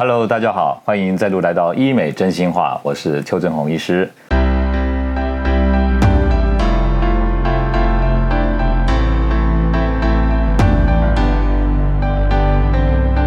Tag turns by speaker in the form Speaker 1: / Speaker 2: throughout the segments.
Speaker 1: Hello，大家好，欢迎再度来到医美真心话，我是邱正宏医师。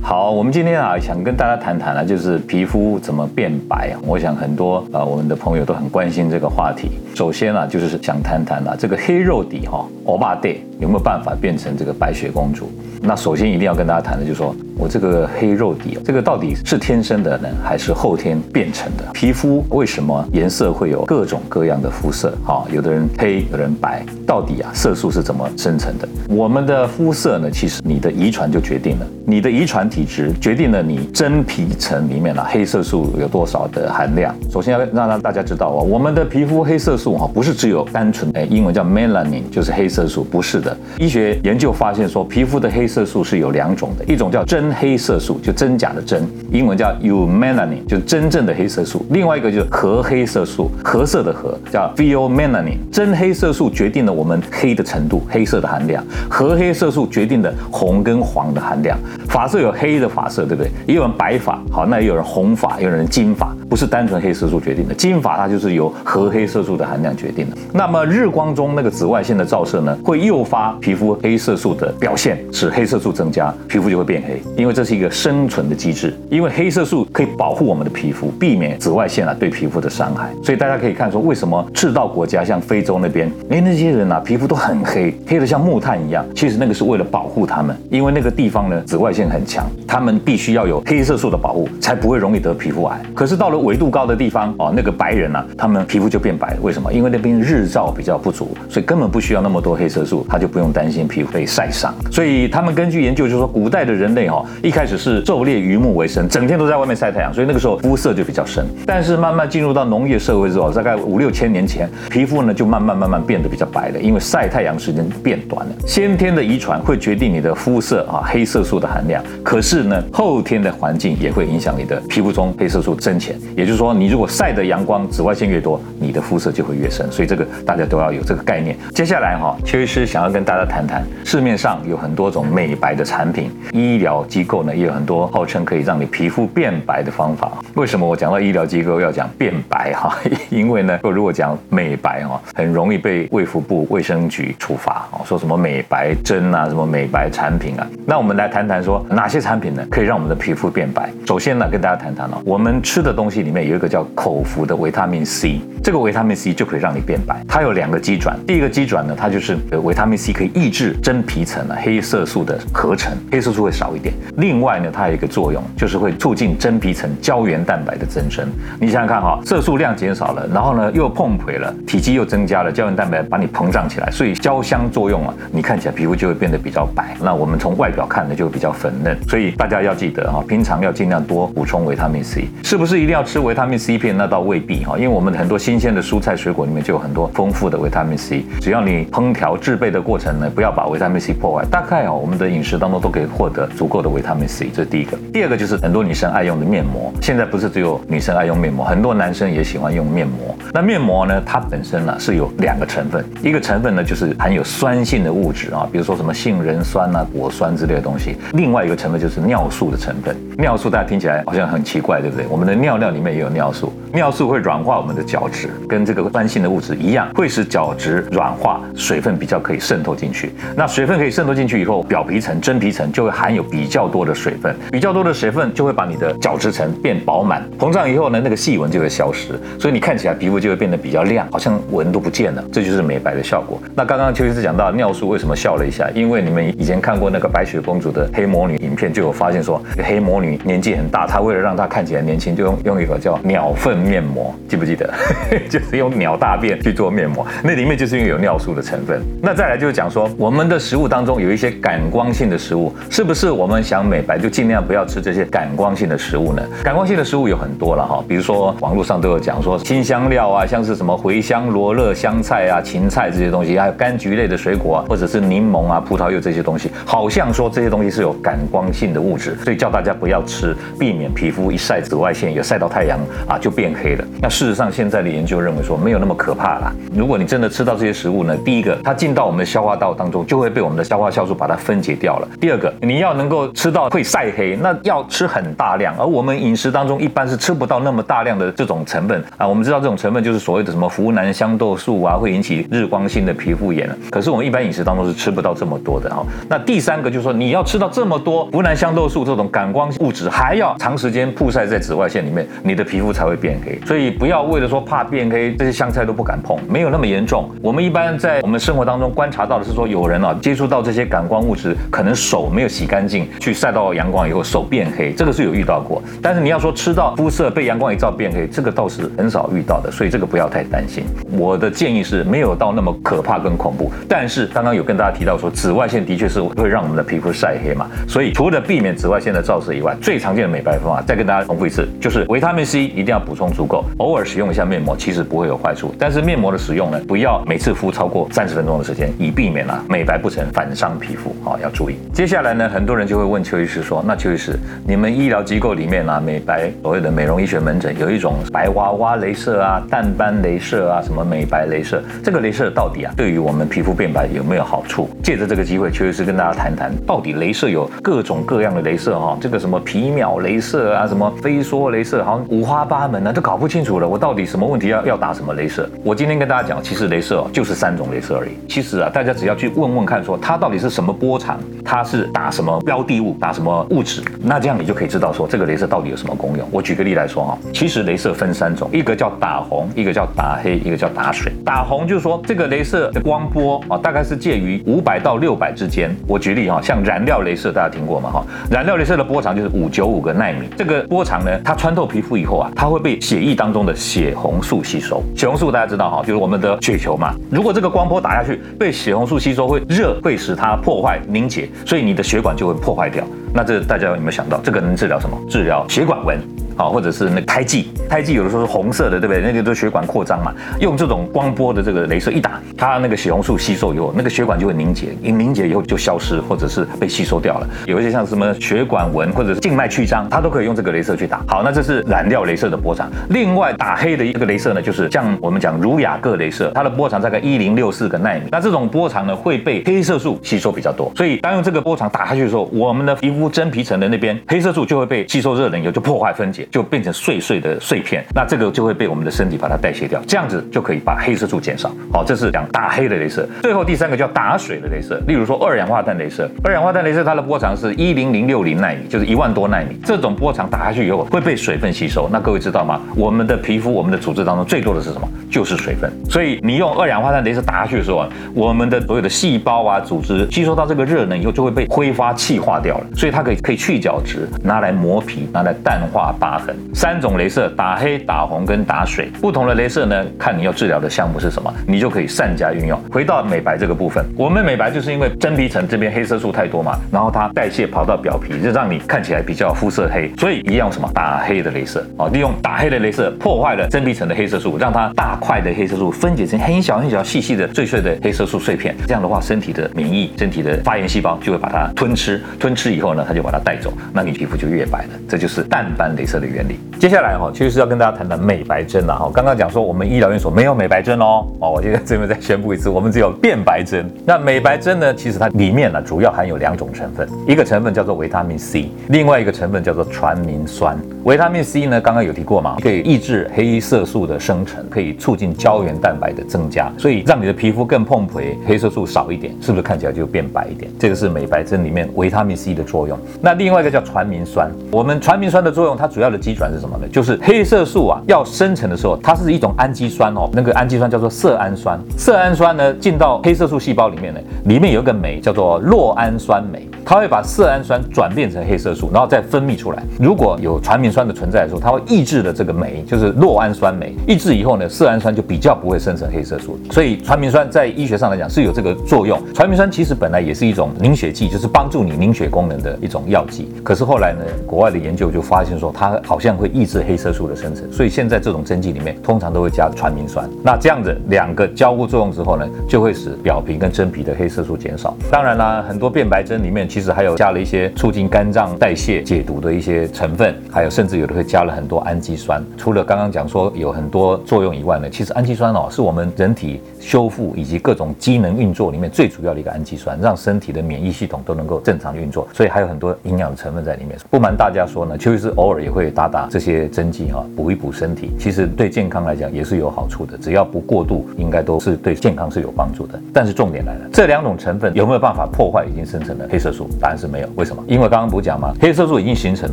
Speaker 1: 好，我们今天啊，想跟大家谈谈呢，就是皮肤怎么变白。我想很多啊，我们的朋友都很关心这个话题。首先啊，就是想谈谈啊，这个黑肉底哈，欧巴 day 有没有办法变成这个白雪公主？那首先一定要跟大家谈的，就是说我这个黑肉底，这个到底是天生的呢，还是后天变成的？皮肤为什么颜色会有各种各样的肤色？哈，有的人黑，有人白，到底啊色素是怎么生成的？我们的肤色呢，其实你的遗传就决定了，你的遗传体质决定了你真皮层里面啊黑色素有多少的含量。首先要让让大家知道啊，我们的皮肤黑色素哈不是只有单纯哎，英文叫 melanin，就是黑色素，不是的。医学研究发现说，皮肤的黑色素是有两种的，一种叫真黑色素，就真假的真，英文叫 eumelanin，就是真正的黑色素；另外一个就是核黑色素，褐色的核叫 pheomelanin。真黑色素决定了我们黑的程度，黑色的含量；核黑色素决定了红跟黄的含量。发色有黑的发色，对不对？也有人白发，好，那也有人红发，也有人金发，不是单纯黑色素决定的。金发它就是由核黑色素的含量决定的。那么日光中那个紫外线的照射呢，会诱发皮肤黑色素的表现，使黑色素增加，皮肤就会变黑。因为这是一个生存的机制，因为黑色素可以保护我们的皮肤，避免紫外线啊对皮肤的伤害。所以大家可以看说，为什么赤道国家像非洲那边，哎那些人啊皮肤都很黑，黑的像木炭一样，其实那个是为了保护他们，因为那个地方呢紫外线很强，他们必须要有黑色素的保护，才不会容易得皮肤癌。可是到了纬度高的地方哦，那个白人啊，他们皮肤就变白了，为什么？因为那边日照比较不足，所以根本不需要那么多黑色素，他就不用担心皮肤被晒伤。所以他们根据研究就说，古代的人类哈，一开始是狩猎渔牧为生，整天都在外面晒太阳，所以那个时候肤色就比较深。但是慢慢进入到农业社会之后，大概五六千年前，皮肤呢就慢慢慢慢变得比较白了，因为晒太阳时间变短了。先天的遗传会决定你的肤色啊黑色素的含量，可是呢后天的环境也会影响你的皮肤中黑色素增浅。也就是说，你如果晒的阳光紫外线越多，你的肤色就会越深。所以这个大家都要有这个概念。接下来哈，邱医师想要跟大家谈谈，市面上有很多种美白的产品，医疗机构呢也有很多号称可以让你皮肤变白的方法。为什么我讲到医疗机构要讲变白哈？因为呢，如果讲美白哈，很容易被卫福部卫生局处罚哦，说什么美白针啊，什么美白产品啊。那我们来谈谈说哪些产品呢可以让我们的皮肤变白？首先呢，跟大家谈谈哦，我们吃的东西里面有一个叫口服的维他命 C，这个维他命 C 就可以让你变白。它有两个机转，第一个机转呢，它就是维他命 C 可以抑制真皮层啊黑色素的合成，黑色素会少一点。另外呢，它有一个作用，就是会促进真皮层胶原蛋白的增生。你想想看哈，色素量减少了，然后呢又碰腿了，体积又增加了，胶原蛋白把你膨胀起来，所以交相作用啊，你看起来皮肤就会变得比较白。那我们从外表看呢，就会比较粉嫩。所以大家要记得哈，平常要尽量多补充维他命 C。是不是一定要吃维他命 C 片？那倒未必哈，因为我们很多新鲜的蔬菜水果里面就有很多丰富的维他命 C。只要你烹调制备的过程呢，不要把维他命 C 破坏，大概啊，我们的饮食当中都可以获得足够的维他命 C。这是第一个。第二个就是很多女生爱用的面膜，现在不是只有女生爱用面膜，很多男生也喜欢用面膜。那面膜呢，它本身呢是有两个成分，一个成分呢就是含有酸性的物质啊，比如说什么杏仁酸啊、果酸之类的东西。另外一个成分就是尿素的成分。尿素大家听起来好像很奇怪，对不对？我们的尿尿里面也有尿素，尿素会软化我们的角质，跟这个酸性的物质一样，会使角质软化，水分比较可以渗透进去。那水分可以渗透进去以后，表皮层、真皮层就会含有比较较多的水分，比较多的水分就会把你的角质层变饱满，膨胀以后呢，那个细纹就会消失，所以你看起来皮肤就会变得比较亮，好像纹都不见了，这就是美白的效果。那刚刚邱医师讲到尿素为什么笑了一下，因为你们以前看过那个白雪公主的黑魔女影片，就有发现说黑魔女年纪很大，她为了让她看起来年轻，就用用一个叫鸟粪面膜，记不记得？就是用鸟大便去做面膜，那里面就是因为有尿素的成分。那再来就是讲说，我们的食物当中有一些感光性的食物，是不是我们想美白就尽量不要吃这些感光性的食物呢？感光性的食物有很多了哈，比如说网络上都有讲说新香料啊，像是什么茴香、罗勒、香菜啊、芹菜这些东西，还有柑橘类的水果啊，或者是柠檬啊、葡萄柚这些东西，好像说这些东西是有感光性的物质，所以叫大家不要吃，避免皮肤一晒紫外线，有晒到太阳啊就变黑了。那事实上现在的研究认为说没有那么可怕啦。如果你真的吃到这些食物呢，第一个它进到我们的消化道当中，就会被我们的消化酵素把它分解掉了。第二个，你要能够吃。到会晒黑，那要吃很大量，而我们饮食当中一般是吃不到那么大量的这种成分啊。我们知道这种成分就是所谓的什么湖南香豆素啊，会引起日光性的皮肤炎。可是我们一般饮食当中是吃不到这么多的哈。那第三个就是说，你要吃到这么多湖南香豆素这种感光物质，还要长时间曝晒在紫外线里面，你的皮肤才会变黑。所以不要为了说怕变黑，这些香菜都不敢碰，没有那么严重。我们一般在我们生活当中观察到的是说，有人啊接触到这些感光物质，可能手没有洗干净，去晒到阳光以后手变黑，这个是有遇到过。但是你要说吃到肤色被阳光一照变黑，这个倒是很少遇到的，所以这个不要太担心。我的建议是没有到那么可怕跟恐怖。但是刚刚有跟大家提到说，紫外线的确是会让我们的皮肤晒黑嘛，所以除了避免紫外线的照射以外，最常见的美白方法，再跟大家重复一次，就是维他命 C 一定要补充足够，偶尔使用一下面膜，其实不会有坏处。但是面膜的使用呢，不要每次敷超过三十分钟的时间，以避免啊美白不成反伤皮肤啊，要注意。接下来呢，很多人就会问邱医师说，那邱医师，你们医疗机构里面啊，美白所谓的美容医学门诊有一种白娃娃镭射啊、淡斑镭射啊、什么美白镭射，这个镭射到底啊，对于我们皮肤变白有没有好处？借着这个机会，邱医师跟大家谈谈，到底镭射有各种各样的镭射哈，这个什么皮秒镭射啊，什么飞梭镭射，好像五花八门啊，都搞不清楚了。我到底什么问题要要打什么镭射？我今天跟大家讲，其实镭射就是三种镭射而已。其实啊，大家只要去问问看，说它到底是什么波长，它是打什么标的物，打什么物质，那这样你就可以知道说这个镭射到底有什么功用。我举个例来说哈，其实镭射分三种，一个叫打红，一个叫打黑，一个叫打水。打红就是说这个镭射的光波啊，大概是介于五百到六百之间。我举例哈，像燃料镭射大家听过吗？哈，燃料镭射的波长就是五九五个纳米。这个波长呢，它穿透皮肤以后啊，它会被血液当中的血红素吸收。血红素大家知道哈，就是我们的血球嘛。如果这个光波打下去被血红素吸收，会热，会使它破坏凝结，所以你的血管就会破坏掉。那这大家有没有想到，这个能治疗什么？治疗血管纹。好，或者是那个胎记，胎记有的时候是红色的，对不对？那个都血管扩张嘛。用这种光波的这个镭射一打，它那个血红素吸收以后，那个血管就会凝结，一凝结以后就消失，或者是被吸收掉了。有一些像什么血管纹或者是静脉曲张，它都可以用这个镭射去打。好，那这是染料镭射的波长。另外打黑的一个镭射呢，就是像我们讲儒雅各镭射，它的波长大概一零六四个纳米。那这种波长呢会被黑色素吸收比较多，所以当用这个波长打下去的时候，我们的皮肤真皮层的那边黑色素就会被吸收热能以后就破坏分解。就变成碎碎的碎片，那这个就会被我们的身体把它代谢掉，这样子就可以把黑色素减少。好，这是讲打黑的镭射。最后第三个叫打水的镭射，例如说二氧化碳镭射。二氧化碳镭射它的波长是一零零六零纳米，就是一万多纳米。这种波长打下去以后会被水分吸收。那各位知道吗？我们的皮肤、我们的组织当中最多的是什么？就是水分。所以你用二氧化碳镭射打下去的时候啊，我们的所有的细胞啊、组织吸收到这个热能以后就会被挥发气化掉了。所以它可以可以去角质，拿来磨皮，拿来淡化疤痕。三种镭射打黑、打红跟打水，不同的镭射呢，看你要治疗的项目是什么，你就可以善加运用。回到美白这个部分，我们美白就是因为真皮层这边黑色素太多嘛，然后它代谢跑到表皮，就让你看起来比较肤色黑，所以一样什么打黑的镭射哦，利用打黑的镭射破坏了真皮层的黑色素，让它大块的黑色素分解成很小很小细细的碎碎的黑色素碎片，这样的话身体的免疫、身体的发炎细胞就会把它吞吃，吞吃以后呢，它就把它带走，那你皮肤就越白了。这就是淡斑镭射的原理。接下来哈，其实是要跟大家谈谈美白针了哈。刚刚讲说我们医疗院所没有美白针哦，哦，我现在这边再宣布一次，我们只有变白针。那美白针呢，其实它里面呢主要含有两种成分，一个成分叫做维他命 C，另外一个成分叫做传明酸。维他命 C 呢，刚刚有提过嘛，可以抑制黑色素的生成，可以促进胶原蛋白的增加，所以让你的皮肤更碰皮，黑色素少一点，是不是看起来就变白一点？这个是美白针里面维他命 C 的作用。那另外一个叫传明酸，我们传明酸的作用，它主要的基转是什么呢？就是黑色素啊要生成的时候，它是一种氨基酸哦，那个氨基酸叫做色氨酸。色氨酸呢进到黑色素细胞里面呢，里面有一个酶叫做酪氨酸酶，它会把色氨酸转变成黑色素，然后再分泌出来。如果有传明酸的存在的时候，它会抑制了这个酶，就是酪氨酸酶。抑制以后呢，色氨酸就比较不会生成黑色素。所以传明酸在医学上来讲是有这个作用。传明酸其实本来也是一种凝血剂，就是帮助你凝血功能的一种药剂。可是后来呢，国外的研究就发现说，它好像会抑制黑色素的生成。所以现在这种针剂里面通常都会加传明酸。那这样子两个交互作用之后呢，就会使表皮跟真皮的黑色素减少。当然啦，很多变白针里面其实还有加了一些促进肝脏代谢、解毒的一些成分，还有甚至有的会加了很多氨基酸。除了刚刚讲说有很多作用以外呢，其实氨基酸哦是我们人体修复以及各种机能运作里面最主要的一个氨基酸，让身体的免疫系统都能够正常运作。所以还有很多营养成分在里面。不瞒大家说呢，邱医师偶尔也会打打这些针剂哈，补一补身体。其实对健康来讲也是有好处的，只要不过度，应该都是对健康是有帮助的。但是重点来了，这两种成分有没有办法破坏已经生成的黑色素？答案是没有。为什么？因为刚刚不是讲吗？黑色素已经形成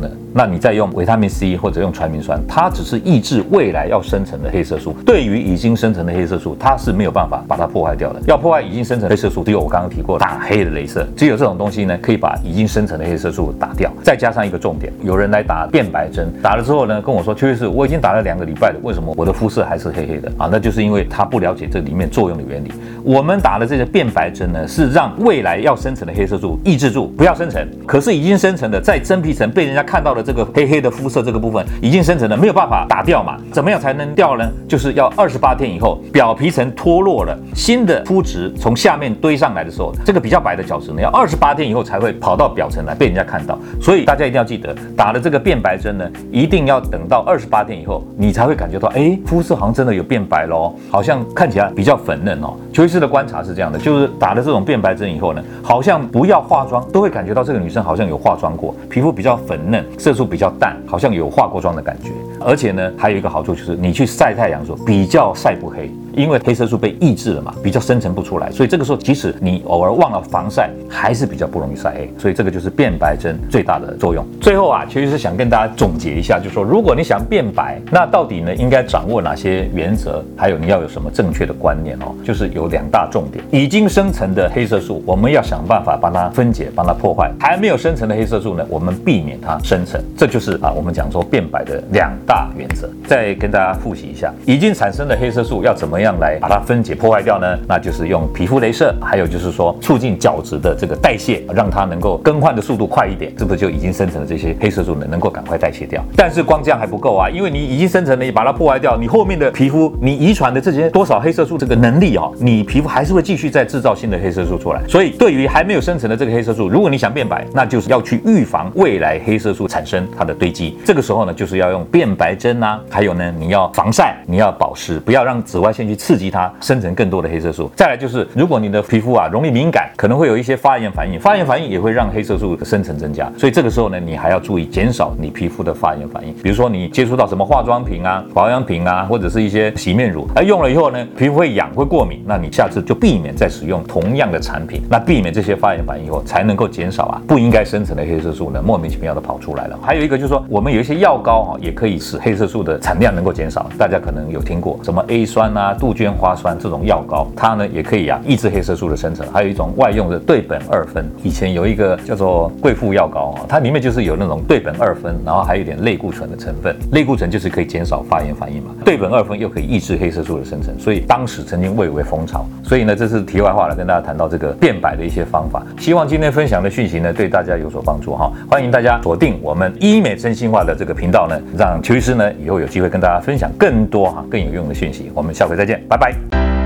Speaker 1: 了，那你再用维他命 C 或者用传明酸，它只是抑制未来要生成的黑色素。对于已经生成的黑色素，它是没有办法把它破坏掉的。要破坏已经生成黑色素，只有我刚刚提过打黑的镭射，只有这种东西呢，可以把已经生成的黑色素打掉。再加上一个重点，有人来打变白针，打了之后呢，跟我说，邱医师，我已经打了两个礼拜了，为什么我的肤色还是黑黑的啊？那就是因为他不了解这里面作用的原理。我们打的这个变白针呢，是让未来要生成的黑色素抑制住，不要生成。可是已经生成的，在真皮层被人家看到的这个黑黑的肤色这个部分已经生成了，没有办法打掉嘛？怎么样才能掉呢？就是要二十八天以后，表皮层脱落了，新的肤质从下面堆上来的时候，这个比较白的角质呢，要二十八天以后才会跑到表层来被人家看到。所以大家一定要记得，打了这个变白针呢，一定要等到二十八天以后，你才会感觉到，哎，肤色好像真的有变白喽，好像看起来比较粉嫩哦。邱医师的观察是这样的，就是打了这种变白针以后呢，好像不要化妆都会感觉到这个女生好像有化妆过，皮肤比较粉嫩，色素比较淡，好像有化过妆的感觉。而且呢，还有一个好处就是你去晒太阳的时候比较晒不黑。因为黑色素被抑制了嘛，比较生成不出来，所以这个时候即使你偶尔忘了防晒，还是比较不容易晒黑。所以这个就是变白针最大的作用。最后啊，其实是想跟大家总结一下，就是说如果你想变白，那到底呢应该掌握哪些原则？还有你要有什么正确的观念哦？就是有两大重点：已经生成的黑色素，我们要想办法帮它分解、帮它破坏；还没有生成的黑色素呢，我们避免它生成。这就是啊，我们讲说变白的两大原则。再跟大家复习一下，已经产生的黑色素要怎么样来把它分解破坏掉呢？那就是用皮肤镭射，还有就是说促进角质的这个代谢，让它能够更换的速度快一点，是不是就已经生成的这些黑色素呢能够赶快代谢掉？但是光这样还不够啊，因为你已经生成了，你把它破坏掉，你后面的皮肤你遗传的这些多少黑色素这个能力啊，你皮肤还是会继续再制造新的黑色素出来。所以对于还没有生成的这个黑色素，如果你想变白，那就是要去预防未来黑色素产生它的堆积。这个时候呢，就是要用变白针啊，还有呢，你要防晒，你要保湿，不要让紫外线去刺激它生成更多的黑色素。再来就是，如果你的皮肤啊容易敏感，可能会有一些发炎反应，发炎反应也会让黑色素的生成增加。所以这个时候呢，你还要注意减少你皮肤的发炎反应。比如说你接触到什么化妆品啊、保养品啊，或者是一些洗面乳，而用了以后呢，皮肤会痒、会过敏，那你下次就避免再使用同样的产品。那避免这些发炎反应以后，才能够减少啊不应该生成的黑色素呢莫名其妙的跑出来了。还有一个就是说，我们有一些药膏啊，也可以使黑色素的产量能够减少。大家可能有听过什么 A 酸啊、杜鹃花酸这种药膏，它呢也可以啊抑制黑色素的生成。还有一种外用的对苯二酚，以前有一个叫做贵妇药膏啊，它里面就是有那种对苯二酚，然后还有一点类固醇的成分。类固醇就是可以减少发炎反应嘛，对苯二酚又可以抑制黑色素的生成，所以当时曾经蔚为风潮。所以呢，这是题外话了，跟大家谈到这个变白的一些方法。希望今天分享的讯息呢对大家有所帮助哈。欢迎大家锁定我们医美真心话的这个频道呢，让邱医师呢以后有机会跟大家分享更多哈更有用的讯息。我们下回再见，拜拜。